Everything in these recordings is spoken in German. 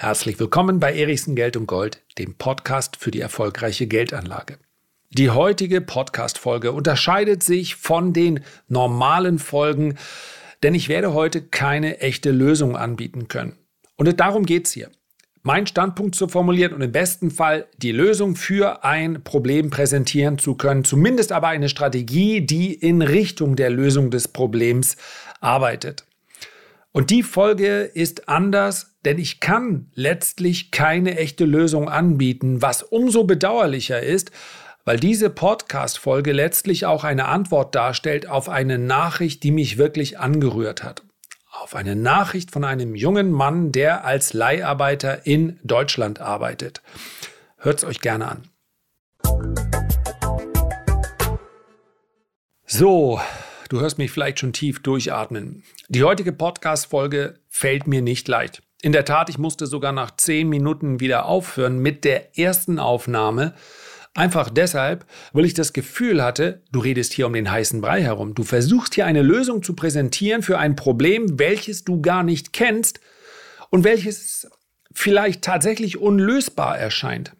Herzlich willkommen bei Erichsen Geld und Gold, dem Podcast für die erfolgreiche Geldanlage. Die heutige Podcast-Folge unterscheidet sich von den normalen Folgen, denn ich werde heute keine echte Lösung anbieten können. Und darum geht es hier. Mein Standpunkt zu formulieren und im besten Fall die Lösung für ein Problem präsentieren zu können, zumindest aber eine Strategie, die in Richtung der Lösung des Problems arbeitet. Und die Folge ist anders, denn ich kann letztlich keine echte Lösung anbieten, was umso bedauerlicher ist, weil diese Podcast-Folge letztlich auch eine Antwort darstellt auf eine Nachricht, die mich wirklich angerührt hat. Auf eine Nachricht von einem jungen Mann, der als Leiharbeiter in Deutschland arbeitet. Hört es euch gerne an. So, Du hörst mich vielleicht schon tief durchatmen. Die heutige Podcast-Folge fällt mir nicht leicht. In der Tat, ich musste sogar nach zehn Minuten wieder aufhören mit der ersten Aufnahme. Einfach deshalb, weil ich das Gefühl hatte, du redest hier um den heißen Brei herum. Du versuchst hier eine Lösung zu präsentieren für ein Problem, welches du gar nicht kennst und welches vielleicht tatsächlich unlösbar erscheint.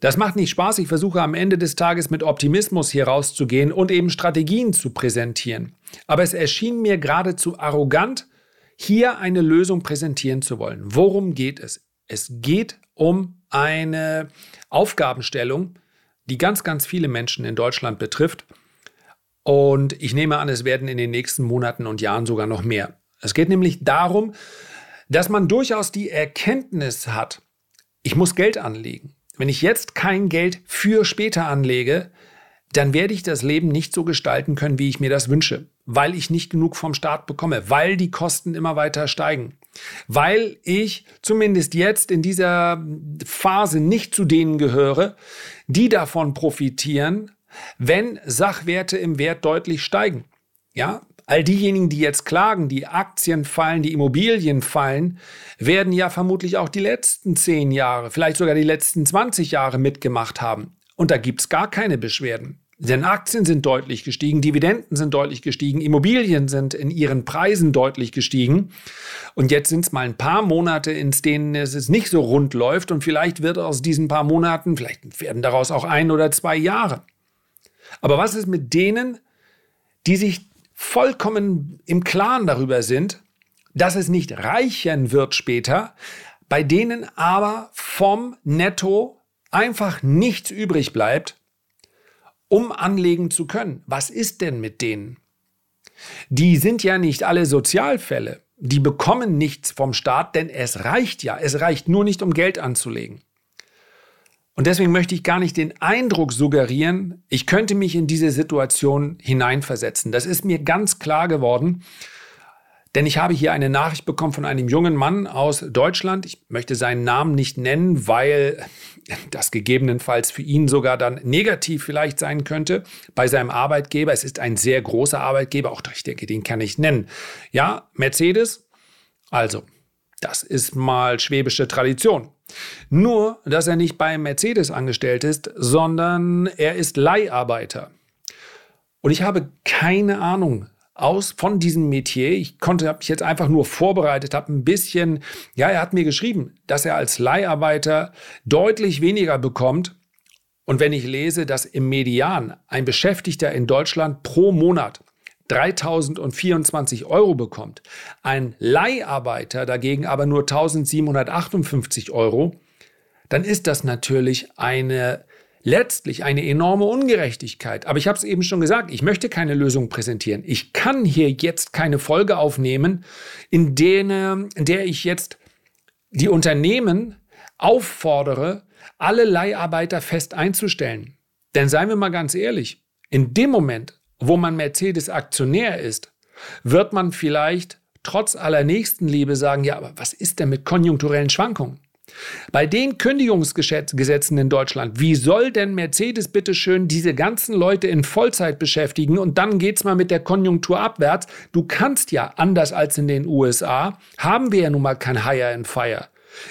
Das macht nicht Spaß. Ich versuche am Ende des Tages mit Optimismus hier rauszugehen und eben Strategien zu präsentieren. Aber es erschien mir geradezu arrogant, hier eine Lösung präsentieren zu wollen. Worum geht es? Es geht um eine Aufgabenstellung, die ganz, ganz viele Menschen in Deutschland betrifft. Und ich nehme an, es werden in den nächsten Monaten und Jahren sogar noch mehr. Es geht nämlich darum, dass man durchaus die Erkenntnis hat, ich muss Geld anlegen. Wenn ich jetzt kein Geld für später anlege, dann werde ich das Leben nicht so gestalten können, wie ich mir das wünsche, weil ich nicht genug vom Staat bekomme, weil die Kosten immer weiter steigen, weil ich zumindest jetzt in dieser Phase nicht zu denen gehöre, die davon profitieren, wenn Sachwerte im Wert deutlich steigen. Ja, All diejenigen, die jetzt klagen, die Aktien fallen, die Immobilien fallen, werden ja vermutlich auch die letzten zehn Jahre, vielleicht sogar die letzten 20 Jahre mitgemacht haben. Und da gibt's gar keine Beschwerden. Denn Aktien sind deutlich gestiegen, Dividenden sind deutlich gestiegen, Immobilien sind in ihren Preisen deutlich gestiegen. Und jetzt sind es mal ein paar Monate, in denen es nicht so rund läuft. Und vielleicht wird aus diesen paar Monaten, vielleicht werden daraus auch ein oder zwei Jahre. Aber was ist mit denen, die sich vollkommen im Klaren darüber sind, dass es nicht reichen wird später, bei denen aber vom Netto einfach nichts übrig bleibt, um anlegen zu können. Was ist denn mit denen? Die sind ja nicht alle Sozialfälle. Die bekommen nichts vom Staat, denn es reicht ja. Es reicht nur nicht, um Geld anzulegen. Und deswegen möchte ich gar nicht den Eindruck suggerieren, ich könnte mich in diese Situation hineinversetzen. Das ist mir ganz klar geworden, denn ich habe hier eine Nachricht bekommen von einem jungen Mann aus Deutschland. Ich möchte seinen Namen nicht nennen, weil das gegebenenfalls für ihn sogar dann negativ vielleicht sein könnte bei seinem Arbeitgeber. Es ist ein sehr großer Arbeitgeber, auch ich denke, den kann ich nennen. Ja, Mercedes. Also, das ist mal schwäbische Tradition. Nur, dass er nicht bei Mercedes angestellt ist, sondern er ist Leiharbeiter. Und ich habe keine Ahnung aus von diesem Metier. Ich konnte, habe mich jetzt einfach nur vorbereitet, habe ein bisschen, ja, er hat mir geschrieben, dass er als Leiharbeiter deutlich weniger bekommt. Und wenn ich lese, dass im Median ein Beschäftigter in Deutschland pro Monat 3024 Euro bekommt, ein Leiharbeiter dagegen aber nur 1758 Euro, dann ist das natürlich eine letztlich eine enorme Ungerechtigkeit. Aber ich habe es eben schon gesagt, ich möchte keine Lösung präsentieren. Ich kann hier jetzt keine Folge aufnehmen, in, denen, in der ich jetzt die Unternehmen auffordere, alle Leiharbeiter fest einzustellen. Denn seien wir mal ganz ehrlich, in dem Moment, wo man Mercedes Aktionär ist, wird man vielleicht trotz aller Nächstenliebe sagen, ja, aber was ist denn mit konjunkturellen Schwankungen? Bei den Kündigungsgesetzen in Deutschland, wie soll denn Mercedes bitteschön diese ganzen Leute in Vollzeit beschäftigen und dann geht's mal mit der Konjunktur abwärts? Du kannst ja, anders als in den USA, haben wir ja nun mal kein Hire and Fire.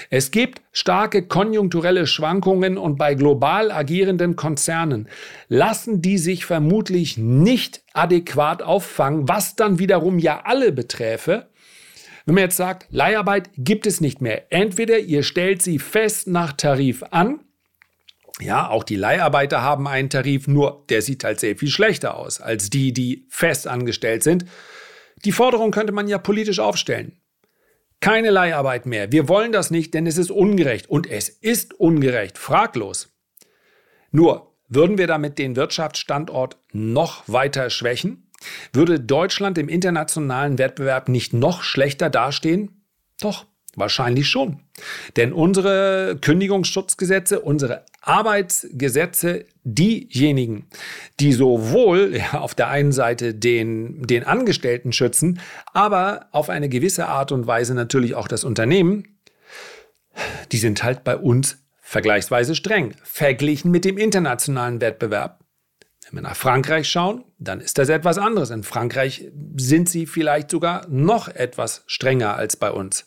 Es gibt starke konjunkturelle Schwankungen und bei global agierenden Konzernen lassen die sich vermutlich nicht adäquat auffangen, was dann wiederum ja alle beträfe, Wenn man jetzt sagt, Leiharbeit gibt es nicht mehr. Entweder ihr stellt sie fest nach Tarif an, ja, auch die Leiharbeiter haben einen Tarif, nur der sieht halt sehr viel schlechter aus als die, die fest angestellt sind. Die Forderung könnte man ja politisch aufstellen. Keine Leiharbeit mehr. Wir wollen das nicht, denn es ist ungerecht. Und es ist ungerecht, fraglos. Nur, würden wir damit den Wirtschaftsstandort noch weiter schwächen? Würde Deutschland im internationalen Wettbewerb nicht noch schlechter dastehen? Doch, wahrscheinlich schon. Denn unsere Kündigungsschutzgesetze, unsere Arbeitsgesetze, diejenigen, die sowohl ja, auf der einen Seite den, den Angestellten schützen, aber auf eine gewisse Art und Weise natürlich auch das Unternehmen, die sind halt bei uns vergleichsweise streng, verglichen mit dem internationalen Wettbewerb. Wenn wir nach Frankreich schauen, dann ist das etwas anderes. In Frankreich sind sie vielleicht sogar noch etwas strenger als bei uns.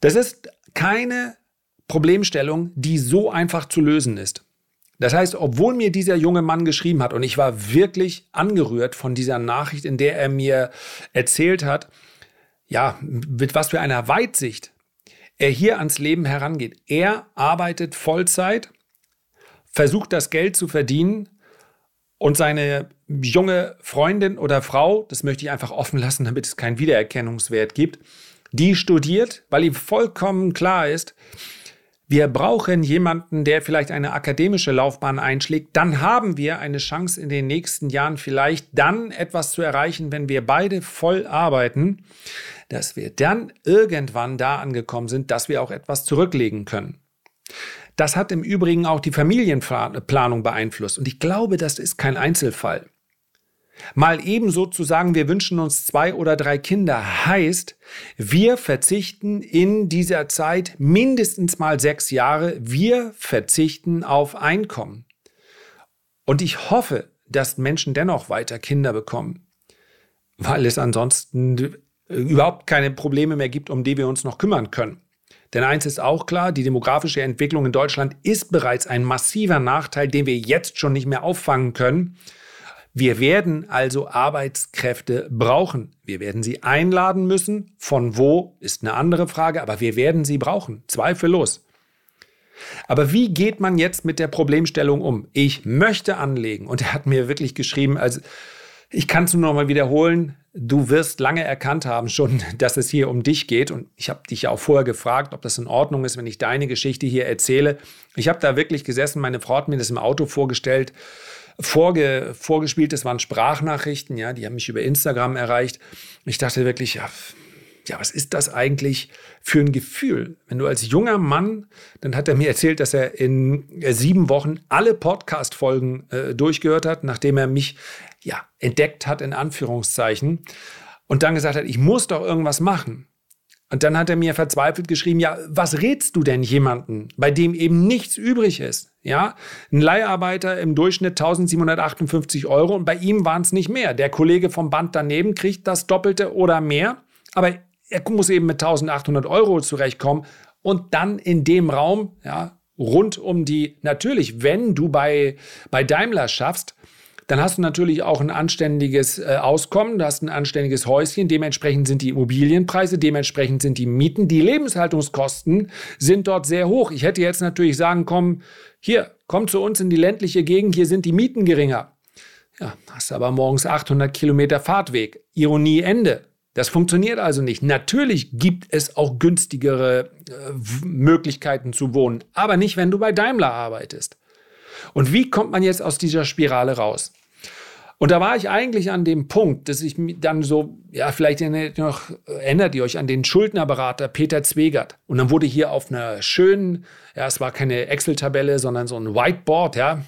Das ist keine Problemstellung, die so einfach zu lösen ist. Das heißt, obwohl mir dieser junge Mann geschrieben hat und ich war wirklich angerührt von dieser Nachricht, in der er mir erzählt hat, ja, mit was für einer Weitsicht er hier ans Leben herangeht. Er arbeitet Vollzeit, versucht das Geld zu verdienen und seine junge Freundin oder Frau, das möchte ich einfach offen lassen, damit es keinen Wiedererkennungswert gibt, die studiert, weil ihm vollkommen klar ist, wir brauchen jemanden, der vielleicht eine akademische Laufbahn einschlägt. Dann haben wir eine Chance in den nächsten Jahren vielleicht dann etwas zu erreichen, wenn wir beide voll arbeiten, dass wir dann irgendwann da angekommen sind, dass wir auch etwas zurücklegen können. Das hat im Übrigen auch die Familienplanung beeinflusst. Und ich glaube, das ist kein Einzelfall. Mal ebenso zu sagen, wir wünschen uns zwei oder drei Kinder, heißt, wir verzichten in dieser Zeit mindestens mal sechs Jahre, wir verzichten auf Einkommen. Und ich hoffe, dass Menschen dennoch weiter Kinder bekommen, weil es ansonsten überhaupt keine Probleme mehr gibt, um die wir uns noch kümmern können. Denn eins ist auch klar, die demografische Entwicklung in Deutschland ist bereits ein massiver Nachteil, den wir jetzt schon nicht mehr auffangen können. Wir werden also Arbeitskräfte brauchen. Wir werden sie einladen müssen. Von wo ist eine andere Frage, aber wir werden sie brauchen, zweifellos. Aber wie geht man jetzt mit der Problemstellung um? Ich möchte anlegen und er hat mir wirklich geschrieben, also ich kann es nur noch mal wiederholen, du wirst lange erkannt haben schon, dass es hier um dich geht und ich habe dich ja auch vorher gefragt, ob das in Ordnung ist, wenn ich deine Geschichte hier erzähle. Ich habe da wirklich gesessen, meine Frau hat mir das im Auto vorgestellt vorge, vorgespielt. Das waren Sprachnachrichten, ja, die haben mich über Instagram erreicht. Ich dachte wirklich, ja, ja, was ist das eigentlich für ein Gefühl? Wenn du als junger Mann, dann hat er mir erzählt, dass er in äh, sieben Wochen alle Podcast-Folgen äh, durchgehört hat, nachdem er mich ja entdeckt hat, in Anführungszeichen, und dann gesagt hat, ich muss doch irgendwas machen. Und dann hat er mir verzweifelt geschrieben, ja, was rätst du denn jemanden, bei dem eben nichts übrig ist? Ja, ein Leiharbeiter im Durchschnitt 1758 Euro und bei ihm waren es nicht mehr. Der Kollege vom Band daneben kriegt das Doppelte oder mehr, aber er muss eben mit 1800 Euro zurechtkommen und dann in dem Raum, ja, rund um die, natürlich, wenn du bei, bei Daimler schaffst, dann hast du natürlich auch ein anständiges äh, Auskommen, du hast ein anständiges Häuschen, dementsprechend sind die Immobilienpreise, dementsprechend sind die Mieten, die Lebenshaltungskosten sind dort sehr hoch. Ich hätte jetzt natürlich sagen, komm, hier, komm zu uns in die ländliche Gegend, hier sind die Mieten geringer. Ja, hast aber morgens 800 Kilometer Fahrtweg. Ironie Ende. Das funktioniert also nicht. Natürlich gibt es auch günstigere äh, Möglichkeiten zu wohnen, aber nicht, wenn du bei Daimler arbeitest. Und wie kommt man jetzt aus dieser Spirale raus? Und da war ich eigentlich an dem Punkt, dass ich dann so, ja, vielleicht noch, erinnert ihr euch an den Schuldnerberater Peter Zwegert. Und dann wurde hier auf einer schönen, ja, es war keine Excel-Tabelle, sondern so ein Whiteboard, ja,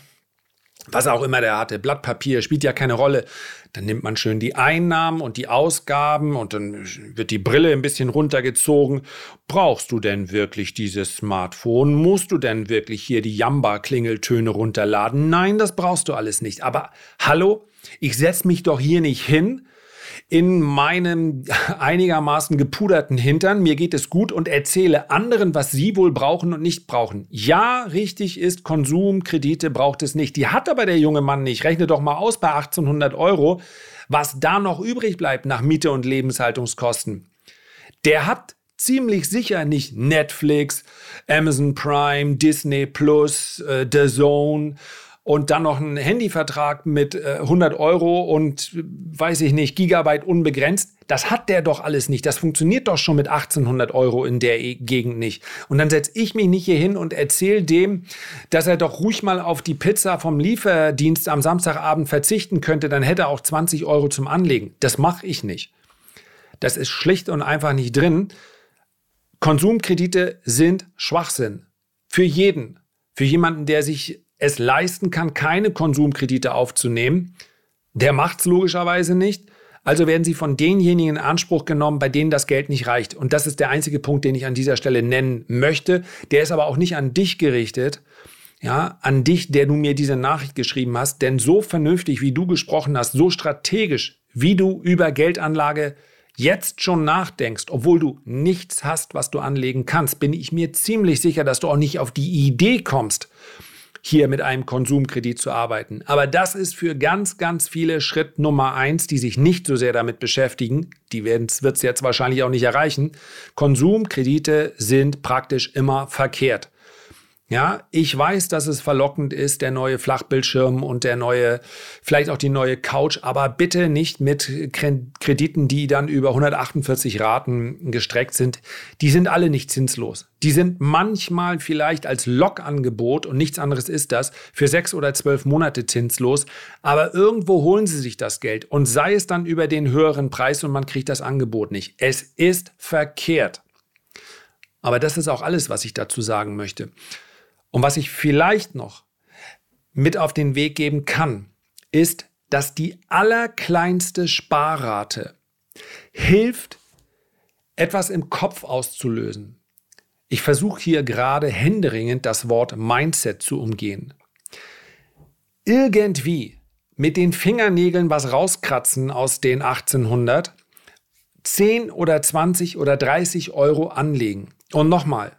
was auch immer der hatte, Blatt Papier, spielt ja keine Rolle. Dann nimmt man schön die Einnahmen und die Ausgaben und dann wird die Brille ein bisschen runtergezogen. Brauchst du denn wirklich dieses Smartphone? Musst du denn wirklich hier die Jamba-Klingeltöne runterladen? Nein, das brauchst du alles nicht. Aber hallo, ich setze mich doch hier nicht hin in meinem einigermaßen gepuderten Hintern, mir geht es gut und erzähle anderen, was sie wohl brauchen und nicht brauchen. Ja, richtig ist, Konsumkredite braucht es nicht. Die hat aber der junge Mann nicht. Rechne doch mal aus bei 1800 Euro, was da noch übrig bleibt nach Miete und Lebenshaltungskosten. der hat ziemlich sicher nicht Netflix, Amazon Prime, Disney Plus, äh, The Zone und dann noch einen Handyvertrag mit äh, 100 Euro und weiß ich nicht, Gigabyte unbegrenzt. Das hat der doch alles nicht. Das funktioniert doch schon mit 1800 Euro in der e Gegend nicht. Und dann setze ich mich nicht hier hin und erzähle dem, dass er doch ruhig mal auf die Pizza vom Lieferdienst am Samstagabend verzichten könnte. Dann hätte er auch 20 Euro zum Anlegen. Das mache ich nicht. Das ist schlicht und einfach nicht drin. Konsumkredite sind Schwachsinn. Für jeden. Für jemanden, der sich es leisten kann, keine Konsumkredite aufzunehmen, der macht es logischerweise nicht. Also werden sie von denjenigen in Anspruch genommen, bei denen das Geld nicht reicht. Und das ist der einzige Punkt, den ich an dieser Stelle nennen möchte. Der ist aber auch nicht an dich gerichtet, ja, an dich, der du mir diese Nachricht geschrieben hast. Denn so vernünftig, wie du gesprochen hast, so strategisch, wie du über Geldanlage jetzt schon nachdenkst, obwohl du nichts hast, was du anlegen kannst, bin ich mir ziemlich sicher, dass du auch nicht auf die Idee kommst, hier mit einem Konsumkredit zu arbeiten. Aber das ist für ganz, ganz viele Schritt Nummer eins, die sich nicht so sehr damit beschäftigen. Die wird es jetzt wahrscheinlich auch nicht erreichen. Konsumkredite sind praktisch immer verkehrt. Ja, ich weiß, dass es verlockend ist, der neue Flachbildschirm und der neue, vielleicht auch die neue Couch, aber bitte nicht mit Krediten, die dann über 148 Raten gestreckt sind. Die sind alle nicht zinslos. Die sind manchmal vielleicht als Lokangebot und nichts anderes ist das für sechs oder zwölf Monate zinslos. Aber irgendwo holen sie sich das Geld und sei es dann über den höheren Preis und man kriegt das Angebot nicht. Es ist verkehrt. Aber das ist auch alles, was ich dazu sagen möchte. Und was ich vielleicht noch mit auf den Weg geben kann, ist, dass die allerkleinste Sparrate hilft, etwas im Kopf auszulösen. Ich versuche hier gerade händeringend das Wort Mindset zu umgehen. Irgendwie mit den Fingernägeln was rauskratzen aus den 1800, 10 oder 20 oder 30 Euro anlegen. Und nochmal,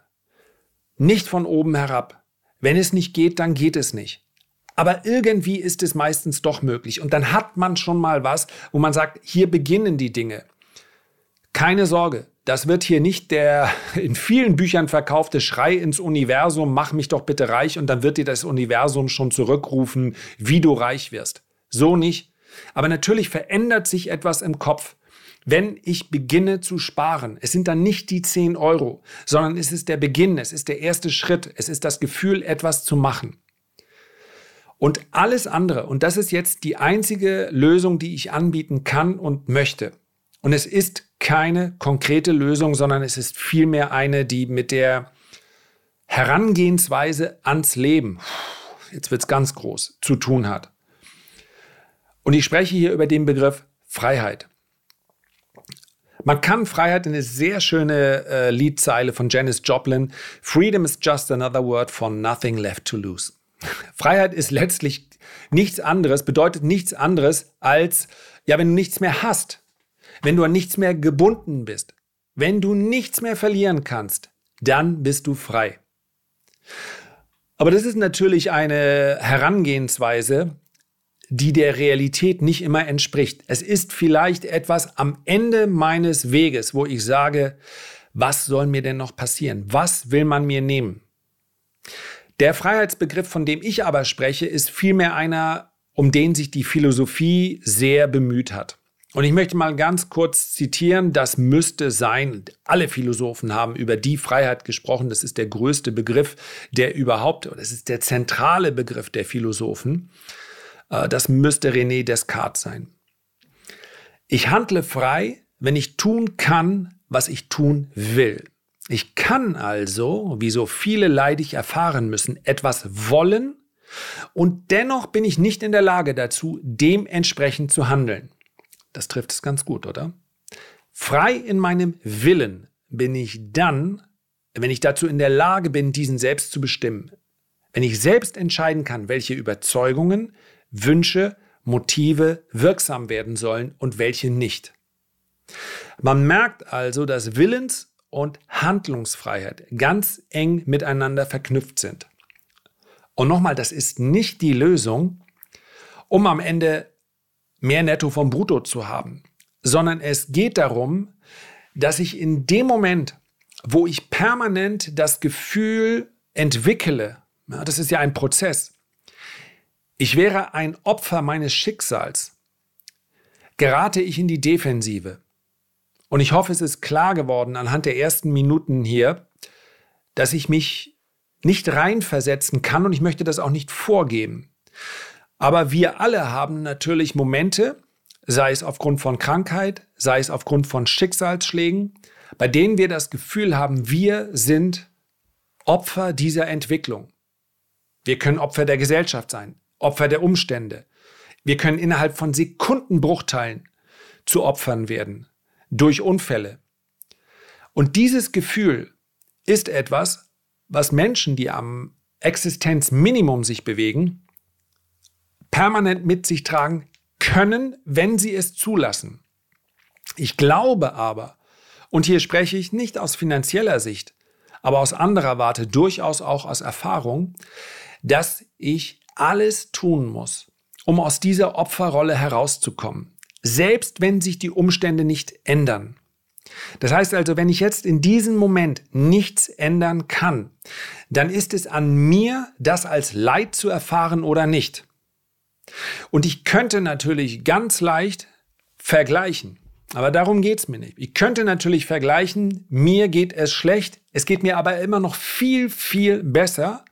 nicht von oben herab. Wenn es nicht geht, dann geht es nicht. Aber irgendwie ist es meistens doch möglich. Und dann hat man schon mal was, wo man sagt, hier beginnen die Dinge. Keine Sorge, das wird hier nicht der in vielen Büchern verkaufte Schrei ins Universum, mach mich doch bitte reich und dann wird dir das Universum schon zurückrufen, wie du reich wirst. So nicht. Aber natürlich verändert sich etwas im Kopf wenn ich beginne zu sparen. Es sind dann nicht die 10 Euro, sondern es ist der Beginn, es ist der erste Schritt, es ist das Gefühl, etwas zu machen. Und alles andere, und das ist jetzt die einzige Lösung, die ich anbieten kann und möchte. Und es ist keine konkrete Lösung, sondern es ist vielmehr eine, die mit der Herangehensweise ans Leben, jetzt wird es ganz groß, zu tun hat. Und ich spreche hier über den Begriff Freiheit. Man kann Freiheit in eine sehr schöne äh, Liedzeile von Janis Joplin. Freedom is just another word for nothing left to lose. Freiheit ist letztlich nichts anderes, bedeutet nichts anderes als, ja, wenn du nichts mehr hast, wenn du an nichts mehr gebunden bist, wenn du nichts mehr verlieren kannst, dann bist du frei. Aber das ist natürlich eine Herangehensweise, die der Realität nicht immer entspricht. Es ist vielleicht etwas am Ende meines Weges, wo ich sage, was soll mir denn noch passieren? Was will man mir nehmen? Der Freiheitsbegriff, von dem ich aber spreche, ist vielmehr einer, um den sich die Philosophie sehr bemüht hat. Und ich möchte mal ganz kurz zitieren, das müsste sein, alle Philosophen haben über die Freiheit gesprochen, das ist der größte Begriff, der überhaupt, das ist der zentrale Begriff der Philosophen. Äh, das müsste René Descartes sein. Ich handle frei, wenn ich tun kann, was ich tun will. Ich kann also, wie so viele leidig erfahren müssen, etwas wollen und dennoch bin ich nicht in der Lage dazu, dementsprechend zu handeln. Das trifft es ganz gut, oder? Frei in meinem Willen bin ich dann, wenn ich dazu in der Lage bin, diesen selbst zu bestimmen. Wenn ich selbst entscheiden kann, welche Überzeugungen, Wünsche, Motive wirksam werden sollen und welche nicht. Man merkt also, dass Willens- und Handlungsfreiheit ganz eng miteinander verknüpft sind. Und nochmal, das ist nicht die Lösung, um am Ende mehr Netto vom Brutto zu haben, sondern es geht darum, dass ich in dem Moment, wo ich permanent das Gefühl entwickle, ja, das ist ja ein Prozess, ich wäre ein Opfer meines Schicksals, gerate ich in die Defensive. Und ich hoffe, es ist klar geworden anhand der ersten Minuten hier, dass ich mich nicht reinversetzen kann und ich möchte das auch nicht vorgeben. Aber wir alle haben natürlich Momente, sei es aufgrund von Krankheit, sei es aufgrund von Schicksalsschlägen, bei denen wir das Gefühl haben, wir sind Opfer dieser Entwicklung. Wir können Opfer der Gesellschaft sein, Opfer der Umstände. Wir können innerhalb von Sekundenbruchteilen zu Opfern werden durch Unfälle. Und dieses Gefühl ist etwas, was Menschen, die am Existenzminimum sich bewegen, permanent mit sich tragen können, wenn sie es zulassen. Ich glaube aber, und hier spreche ich nicht aus finanzieller Sicht, aber aus anderer Warte, durchaus auch aus Erfahrung, dass ich alles tun muss, um aus dieser Opferrolle herauszukommen, selbst wenn sich die Umstände nicht ändern. Das heißt also, wenn ich jetzt in diesem Moment nichts ändern kann, dann ist es an mir, das als Leid zu erfahren oder nicht. Und ich könnte natürlich ganz leicht vergleichen. Aber darum geht es mir nicht. Ich könnte natürlich vergleichen, mir geht es schlecht, es geht mir aber immer noch viel, viel besser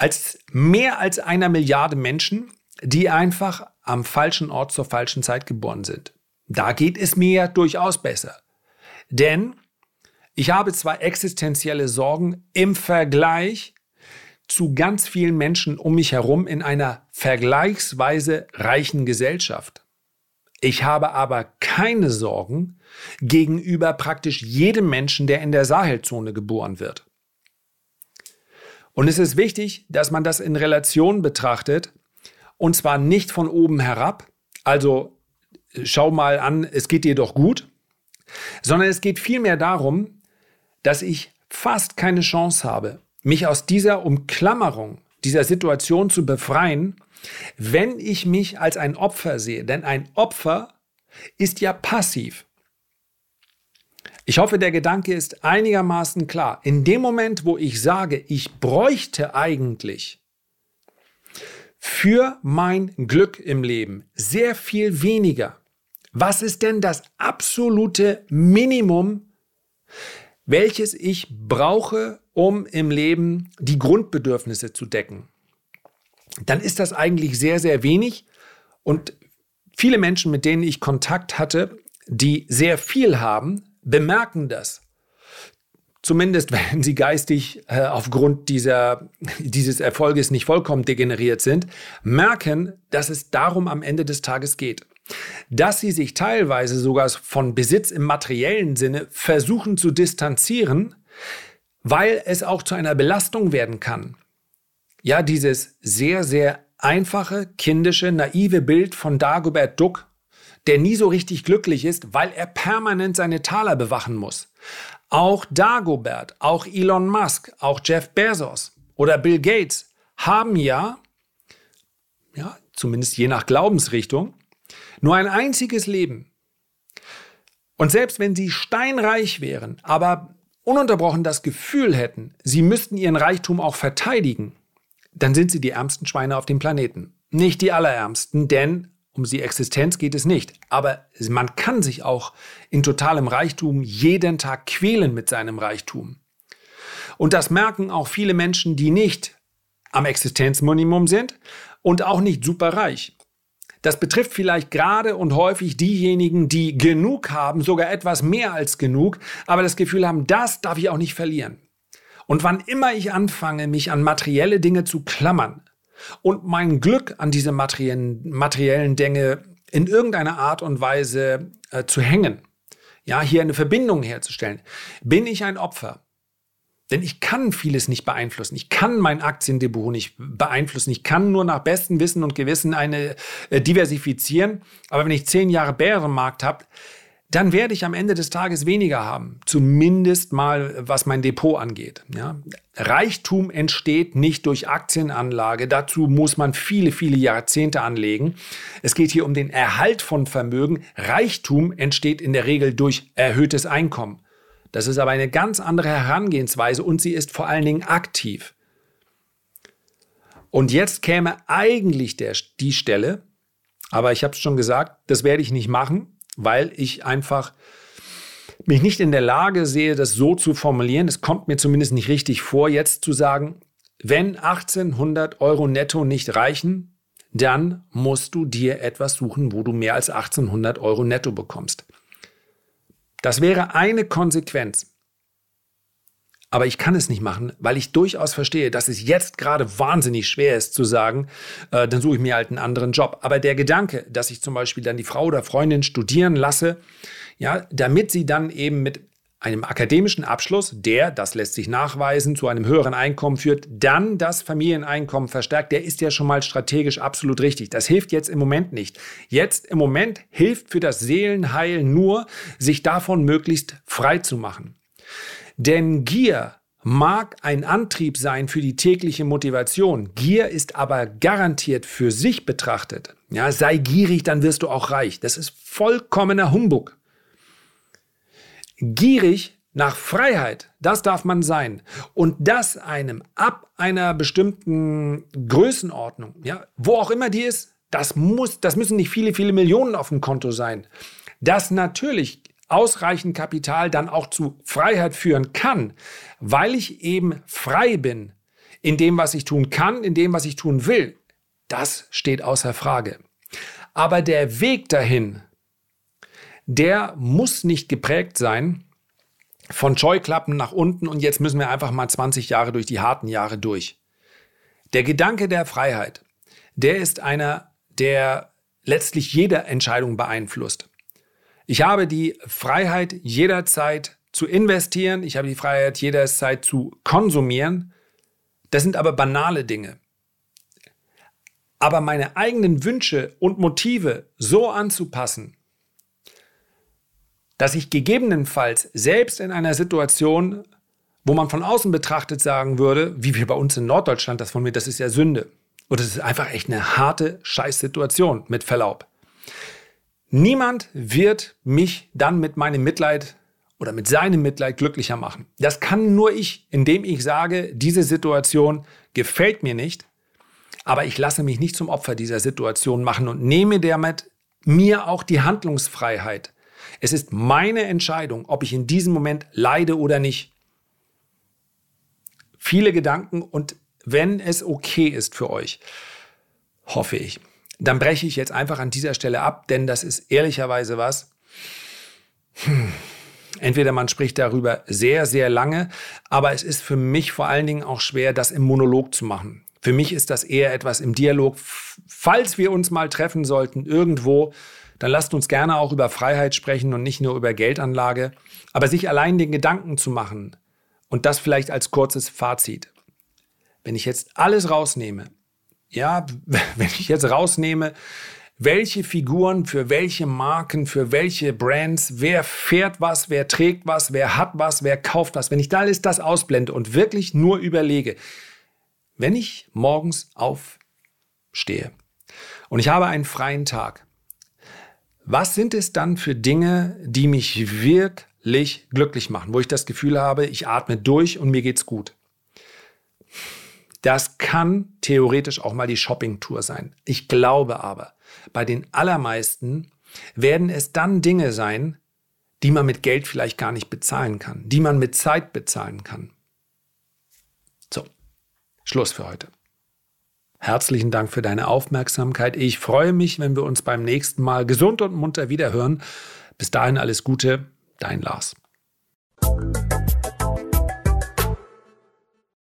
als mehr als einer Milliarde Menschen, die einfach am falschen Ort zur falschen Zeit geboren sind. Da geht es mir durchaus besser. Denn ich habe zwar existenzielle Sorgen im Vergleich zu ganz vielen Menschen um mich herum in einer vergleichsweise reichen Gesellschaft. Ich habe aber keine Sorgen gegenüber praktisch jedem Menschen, der in der Sahelzone geboren wird. Und es ist wichtig, dass man das in Relation betrachtet, und zwar nicht von oben herab, also schau mal an, es geht dir doch gut, sondern es geht vielmehr darum, dass ich fast keine Chance habe, mich aus dieser Umklammerung, dieser Situation zu befreien, wenn ich mich als ein Opfer sehe. Denn ein Opfer ist ja passiv. Ich hoffe, der Gedanke ist einigermaßen klar. In dem Moment, wo ich sage, ich bräuchte eigentlich für mein Glück im Leben sehr viel weniger. Was ist denn das absolute Minimum, welches ich brauche, um im Leben die Grundbedürfnisse zu decken? Dann ist das eigentlich sehr, sehr wenig. Und viele Menschen, mit denen ich Kontakt hatte, die sehr viel haben, bemerken das. Zumindest wenn sie geistig äh, aufgrund dieser, dieses Erfolges nicht vollkommen degeneriert sind, merken, dass es darum am Ende des Tages geht. Dass sie sich teilweise sogar von Besitz im materiellen Sinne versuchen zu distanzieren, weil es auch zu einer Belastung werden kann. Ja, dieses sehr, sehr einfache, kindische, naive Bild von Dagobert Duck der nie so richtig glücklich ist, weil er permanent seine Taler bewachen muss. Auch Dagobert, auch Elon Musk, auch Jeff Bezos oder Bill Gates haben ja, ja, zumindest je nach Glaubensrichtung, nur ein einziges Leben. Und selbst wenn sie steinreich wären, aber ununterbrochen das Gefühl hätten, sie müssten ihren Reichtum auch verteidigen, dann sind sie die ärmsten Schweine auf dem Planeten. Nicht die allerärmsten, denn um die Existenz geht es nicht. Aber man kann sich auch in totalem Reichtum jeden Tag quälen mit seinem Reichtum. Und das merken auch viele Menschen, die nicht am Existenzminimum sind und auch nicht superreich. Das betrifft vielleicht gerade und häufig diejenigen, die genug haben, sogar etwas mehr als genug, aber das Gefühl haben, das darf ich auch nicht verlieren. Und wann immer ich anfange, mich an materielle Dinge zu klammern, und mein Glück an diese materiellen, materiellen Dinge in irgendeiner Art und Weise äh, zu hängen, ja, hier eine Verbindung herzustellen, bin ich ein Opfer. Denn ich kann vieles nicht beeinflussen. Ich kann mein Aktiendepot nicht beeinflussen. Ich kann nur nach bestem Wissen und Gewissen eine äh, diversifizieren. Aber wenn ich zehn Jahre Bärenmarkt habe, dann werde ich am Ende des Tages weniger haben. Zumindest mal, was mein Depot angeht. Ja. Reichtum entsteht nicht durch Aktienanlage. Dazu muss man viele, viele Jahrzehnte anlegen. Es geht hier um den Erhalt von Vermögen. Reichtum entsteht in der Regel durch erhöhtes Einkommen. Das ist aber eine ganz andere Herangehensweise und sie ist vor allen Dingen aktiv. Und jetzt käme eigentlich der, die Stelle, aber ich habe es schon gesagt, das werde ich nicht machen, weil ich einfach mich nicht in der Lage sehe, das so zu formulieren. Es kommt mir zumindest nicht richtig vor, jetzt zu sagen, wenn 1800 Euro netto nicht reichen, dann musst du dir etwas suchen, wo du mehr als 1800 Euro netto bekommst. Das wäre eine Konsequenz. Aber ich kann es nicht machen, weil ich durchaus verstehe, dass es jetzt gerade wahnsinnig schwer ist zu sagen, äh, dann suche ich mir halt einen anderen Job. Aber der Gedanke, dass ich zum Beispiel dann die Frau oder Freundin studieren lasse, ja, damit sie dann eben mit einem akademischen Abschluss, der, das lässt sich nachweisen, zu einem höheren Einkommen führt, dann das Familieneinkommen verstärkt, der ist ja schon mal strategisch absolut richtig. Das hilft jetzt im Moment nicht. Jetzt im Moment hilft für das Seelenheil nur, sich davon möglichst frei zu machen. Denn Gier mag ein Antrieb sein für die tägliche Motivation. Gier ist aber garantiert für sich betrachtet. Ja, sei gierig, dann wirst du auch reich. Das ist vollkommener Humbug. Gierig nach Freiheit, das darf man sein. Und das einem ab einer bestimmten Größenordnung, ja, wo auch immer die ist, das muss, das müssen nicht viele, viele Millionen auf dem Konto sein. Das natürlich ausreichend Kapital dann auch zu Freiheit führen kann, weil ich eben frei bin in dem, was ich tun kann, in dem, was ich tun will, das steht außer Frage. Aber der Weg dahin, der muss nicht geprägt sein von Scheuklappen nach unten und jetzt müssen wir einfach mal 20 Jahre durch die harten Jahre durch. Der Gedanke der Freiheit, der ist einer, der letztlich jede Entscheidung beeinflusst. Ich habe die Freiheit jederzeit zu investieren, ich habe die Freiheit jederzeit zu konsumieren. Das sind aber banale Dinge. Aber meine eigenen Wünsche und Motive so anzupassen, dass ich gegebenenfalls selbst in einer Situation, wo man von außen betrachtet sagen würde, wie wir bei uns in Norddeutschland das von mir, das ist ja Sünde. Und es ist einfach echt eine harte Scheißsituation mit Verlaub. Niemand wird mich dann mit meinem Mitleid oder mit seinem Mitleid glücklicher machen. Das kann nur ich, indem ich sage, diese Situation gefällt mir nicht, aber ich lasse mich nicht zum Opfer dieser Situation machen und nehme damit mir auch die Handlungsfreiheit. Es ist meine Entscheidung, ob ich in diesem Moment leide oder nicht. Viele Gedanken und wenn es okay ist für euch, hoffe ich, dann breche ich jetzt einfach an dieser Stelle ab, denn das ist ehrlicherweise was. Hm. Entweder man spricht darüber sehr, sehr lange, aber es ist für mich vor allen Dingen auch schwer, das im Monolog zu machen. Für mich ist das eher etwas im Dialog. Falls wir uns mal treffen sollten, irgendwo, dann lasst uns gerne auch über Freiheit sprechen und nicht nur über Geldanlage. Aber sich allein den Gedanken zu machen und das vielleicht als kurzes Fazit. Wenn ich jetzt alles rausnehme, ja, wenn ich jetzt rausnehme, welche Figuren für welche Marken, für welche Brands, wer fährt was, wer trägt was, wer hat was, wer kauft was. Wenn ich da alles das ausblende und wirklich nur überlege, wenn ich morgens aufstehe und ich habe einen freien Tag, was sind es dann für Dinge, die mich wirklich glücklich machen, wo ich das Gefühl habe, ich atme durch und mir geht's gut? Das kann theoretisch auch mal die Shoppingtour sein. Ich glaube aber, bei den allermeisten werden es dann Dinge sein, die man mit Geld vielleicht gar nicht bezahlen kann, die man mit Zeit bezahlen kann. So, Schluss für heute. Herzlichen Dank für deine Aufmerksamkeit. Ich freue mich, wenn wir uns beim nächsten Mal gesund und munter wiederhören. Bis dahin alles Gute, dein Lars.